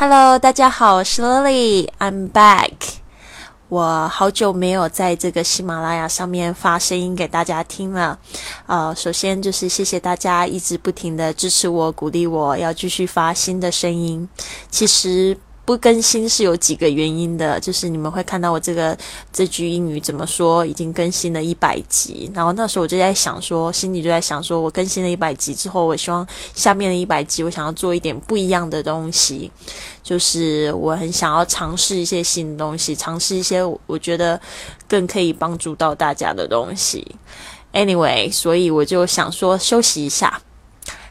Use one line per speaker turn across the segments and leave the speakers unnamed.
Hello，大家好，我是 Lily，I'm back。我好久没有在这个喜马拉雅上面发声音给大家听了。呃，首先就是谢谢大家一直不停的支持我、鼓励我，要继续发新的声音。其实。不更新是有几个原因的，就是你们会看到我这个这句英语怎么说，已经更新了一百集。然后那时候我就在想说，心里就在想说，我更新了一百集之后，我希望下面的一百集，我想要做一点不一样的东西，就是我很想要尝试一些新的东西，尝试一些我觉得更可以帮助到大家的东西。Anyway，所以我就想说休息一下。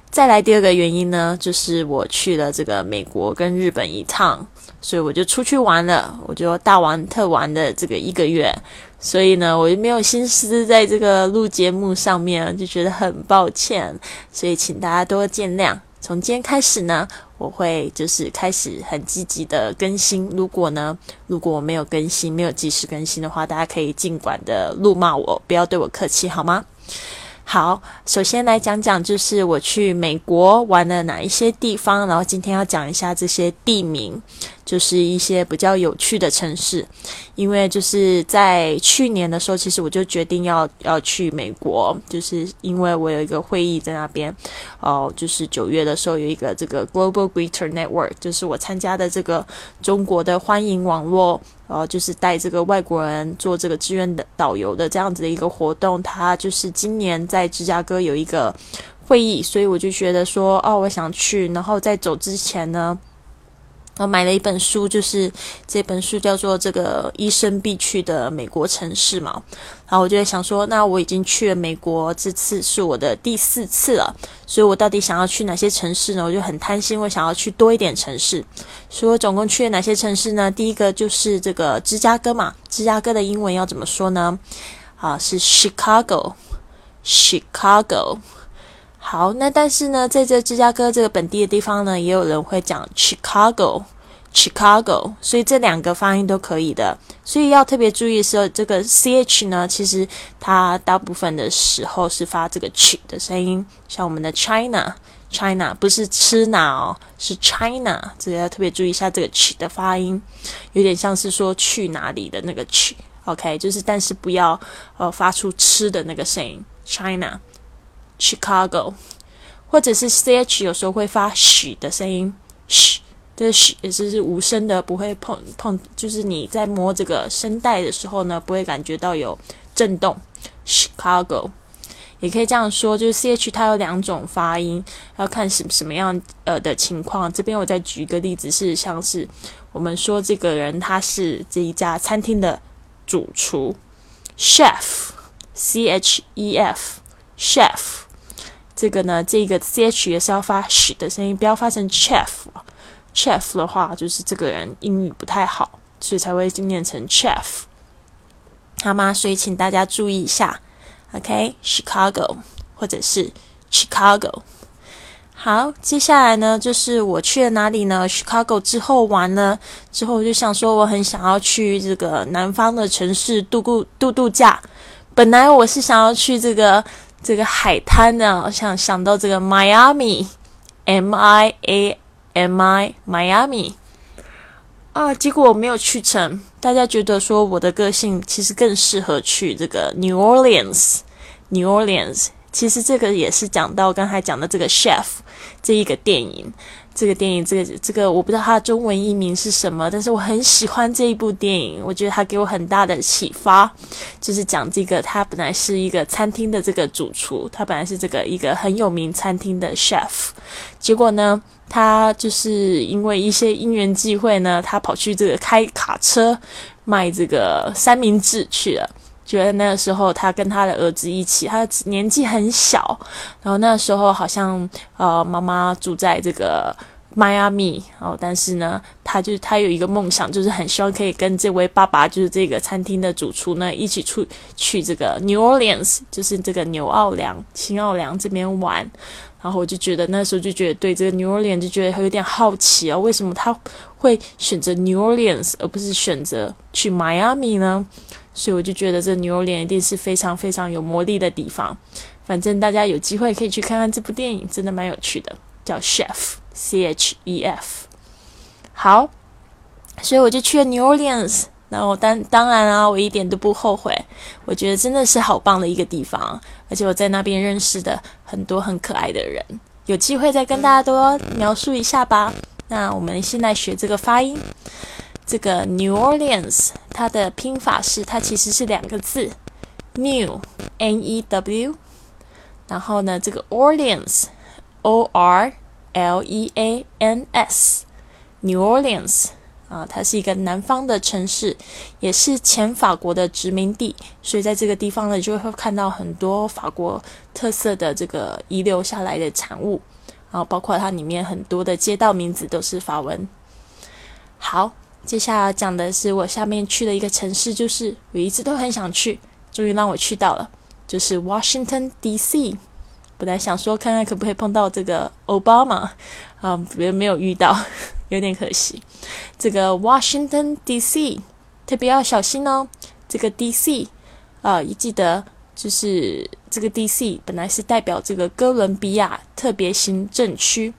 再来第二个原因呢，就是我去了这个美国跟日本一趟，所以我就出去玩了，我就大玩特玩的这个一个月，所以呢，我就没有心思在这个录节目上面，就觉得很抱歉，所以请大家多见谅。从今天开始呢，我会就是开始很积极的更新。如果呢，如果我没有更新，没有及时更新的话，大家可以尽管的怒骂我，不要对我客气，好吗？好，首先来讲讲，就是我去美国玩了哪一些地方，然后今天要讲一下这些地名。就是一些比较有趣的城市，因为就是在去年的时候，其实我就决定要要去美国，就是因为我有一个会议在那边，哦，就是九月的时候有一个这个 Global Greeter Network，就是我参加的这个中国的欢迎网络，呃，就是带这个外国人做这个志愿的导游的这样子的一个活动，他就是今年在芝加哥有一个会议，所以我就觉得说，哦，我想去，然后在走之前呢。我买了一本书，就是这本书叫做《这个医生必去的美国城市》嘛。然后我就在想说，那我已经去了美国，这次是我的第四次了，所以我到底想要去哪些城市呢？我就很贪心，我想要去多一点城市。所以我总共去了哪些城市呢？第一个就是这个芝加哥嘛。芝加哥的英文要怎么说呢？啊，是 Chicago，Chicago。好，那但是呢，在这芝加哥这个本地的地方呢，也有人会讲 Chicago，Chicago，所以这两个发音都可以的。所以要特别注意的时候，这个 ch 呢，其实它大部分的时候是发这个 ch 的声音。像我们的 China，China 不是吃哪哦，是 China，这个要特别注意一下这个 ch 的发音，有点像是说去哪里的那个 ch。OK，就是但是不要呃发出吃的那个声音，China。Chicago，或者是 ch 有时候会发嘘的声音，嘘，这嘘也是是无声的，不会碰碰，就是你在摸这个声带的时候呢，不会感觉到有震动。Chicago 也可以这样说，就是 ch 它有两种发音，要看什什么样呃的情况。这边我再举一个例子，是像是我们说这个人他是这一家餐厅的主厨，chef，c h e f，chef。这个呢，这个 ch 也是要发 sh 的声音，不要发成 chef。chef 的话，就是这个人英语不太好，所以才会念成 chef，好吗？所以请大家注意一下，OK？Chicago 或者是 Chicago。好，接下来呢，就是我去了哪里呢？Chicago 之后玩呢之后，我就想说，我很想要去这个南方的城市度度度度假。本来我是想要去这个。这个海滩呢，我想想到这个 Miami，M I A M I Miami 啊，结果我没有去成。大家觉得说我的个性其实更适合去这个 New Orleans，New Orleans。其实这个也是讲到刚才讲的这个 Chef 这一个电影。这个电影，这个这个我不知道它的中文译名是什么，但是我很喜欢这一部电影，我觉得它给我很大的启发，就是讲这个他本来是一个餐厅的这个主厨，他本来是这个一个很有名餐厅的 chef，结果呢，他就是因为一些因缘际会呢，他跑去这个开卡车卖这个三明治去了。觉得那个时候，他跟他的儿子一起，他年纪很小，然后那时候好像呃，妈妈住在这个迈阿密，然后但是呢，他就他有一个梦想，就是很希望可以跟这位爸爸，就是这个餐厅的主厨呢，一起出去这个 New Orleans，就是这个纽奥良、新奥良这边玩。然后我就觉得那时候就觉得对这个 New Orleans 就觉得他有点好奇啊，为什么他会选择 New Orleans 而不是选择去迈阿密呢？所以我就觉得这 New Orleans 一定是非常非常有魔力的地方。反正大家有机会可以去看看这部电影，真的蛮有趣的，叫 Chef C H E F。好。所以我就去了 New Orleans。那我当当然啊，我一点都不后悔。我觉得真的是好棒的一个地方，而且我在那边认识的很多很可爱的人。有机会再跟大家多描述一下吧。那我们现在学这个发音，这个 New Orleans 它的拼法是，它其实是两个字，New N E W，然后呢，这个 Orleans O R L E A N S，New Orleans。啊，它是一个南方的城市，也是前法国的殖民地，所以在这个地方呢，就会看到很多法国特色的这个遗留下来的产物，然后包括它里面很多的街道名字都是法文。好，接下来讲的是我下面去的一个城市，就是我一直都很想去，终于让我去到了，就是 Washington D.C。本来想说看看可不可以碰到这个奥巴马，啊，别没有遇到。有点可惜，这个 Washington D.C. 特别要小心哦。这个 D.C. 啊，一记得就是这个 D.C. 本来是代表这个哥伦比亚特别行政区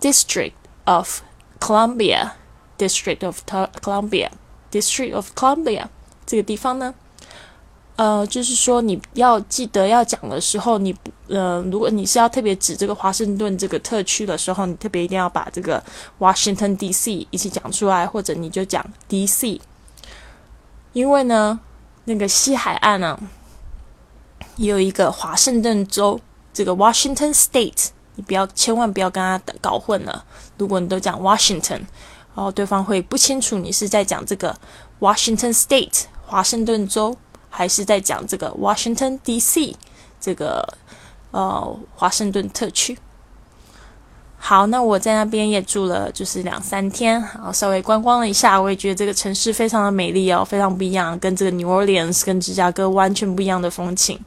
District of Columbia，District of Columbia，District of Columbia 这个地方呢。呃，就是说你要记得要讲的时候，你呃，如果你是要特别指这个华盛顿这个特区的时候，你特别一定要把这个 Washington D.C. 一起讲出来，或者你就讲 D.C. 因为呢，那个西海岸呢，也有一个华盛顿州，这个 Washington State，你不要千万不要跟他搞混了。如果你都讲 Washington，然后对方会不清楚你是在讲这个 Washington State 华盛顿州。还是在讲这个 Washington D.C. 这个呃华盛顿特区。好，那我在那边也住了，就是两三天，然后稍微观光了一下，我也觉得这个城市非常的美丽哦，非常不一样，跟这个 New Orleans 跟芝加哥完全不一样的风情。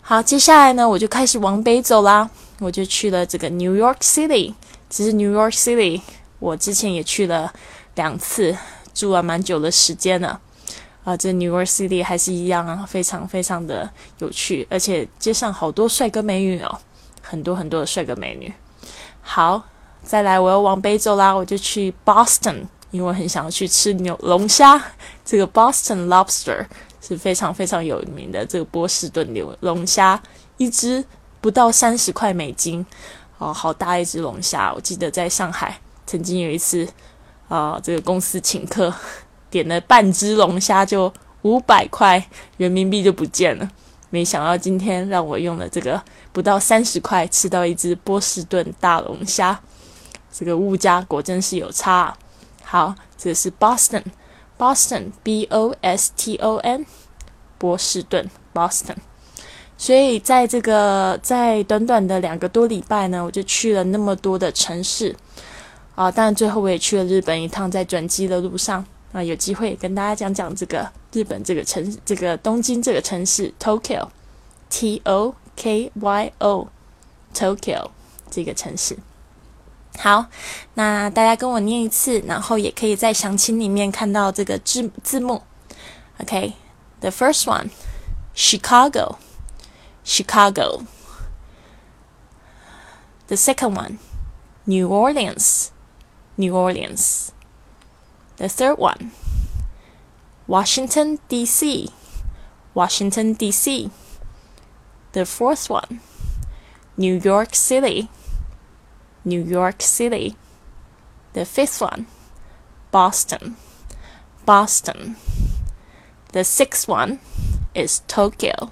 好，接下来呢，我就开始往北走啦，我就去了这个 New York City。其实 New York City 我之前也去了两次，住了蛮久的时间了。啊，这 New York City 还是一样啊，非常非常的有趣，而且街上好多帅哥美女哦，很多很多的帅哥美女。好，再来，我要往北走啦，我就去 Boston，因为我很想要去吃牛龙虾。这个 Boston Lobster 是非常非常有名的，这个波士顿牛龙虾，一只不到三十块美金，哦，好大一只龙虾。我记得在上海曾经有一次，啊，这个公司请客。点了半只龙虾就五百块人民币就不见了，没想到今天让我用了这个不到三十块吃到一只波士顿大龙虾，这个物价果真是有差。好，这是 Boston，Boston B O S T O N，波士顿 Boston。所以在这个在短短的两个多礼拜呢，我就去了那么多的城市啊，当然最后我也去了日本一趟，在转机的路上。啊，有机会跟大家讲讲这个日本这个城，这个东京这个城市，Tokyo，T O K Y O，Tokyo 这个城市。好，那大家跟我念一次，然后也可以在详情里面看到这个字字幕。OK，the first one，Chicago，Chicago。The second one，New Orleans，New Orleans。The third one, Washington, D.C., Washington, D.C. The fourth one, New York City, New York City. The fifth one, Boston, Boston. The sixth one is Tokyo,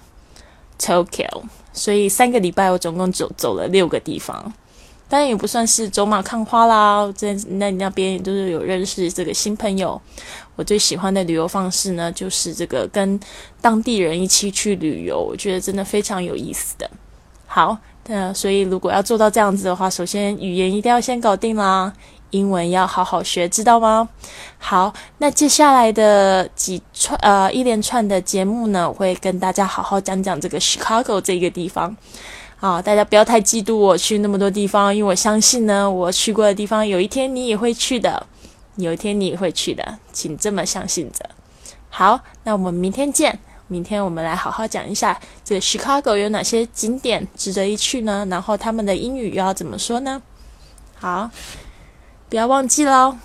Tokyo. 所以三个礼拜我总共走走了六个地方。 当然也不算是走马看花啦，在那那边也都是有认识这个新朋友。我最喜欢的旅游方式呢，就是这个跟当地人一起去旅游，我觉得真的非常有意思的。好，那所以如果要做到这样子的话，首先语言一定要先搞定啦，英文要好好学，知道吗？好，那接下来的几串呃一连串的节目呢，我会跟大家好好讲讲这个 Chicago 这个地方。啊，大家不要太嫉妒我去那么多地方，因为我相信呢，我去过的地方，有一天你也会去的，有一天你也会去的，请这么相信着。好，那我们明天见，明天我们来好好讲一下这个 Chicago 有哪些景点值得一去呢？然后他们的英语又要怎么说呢？好，不要忘记喽。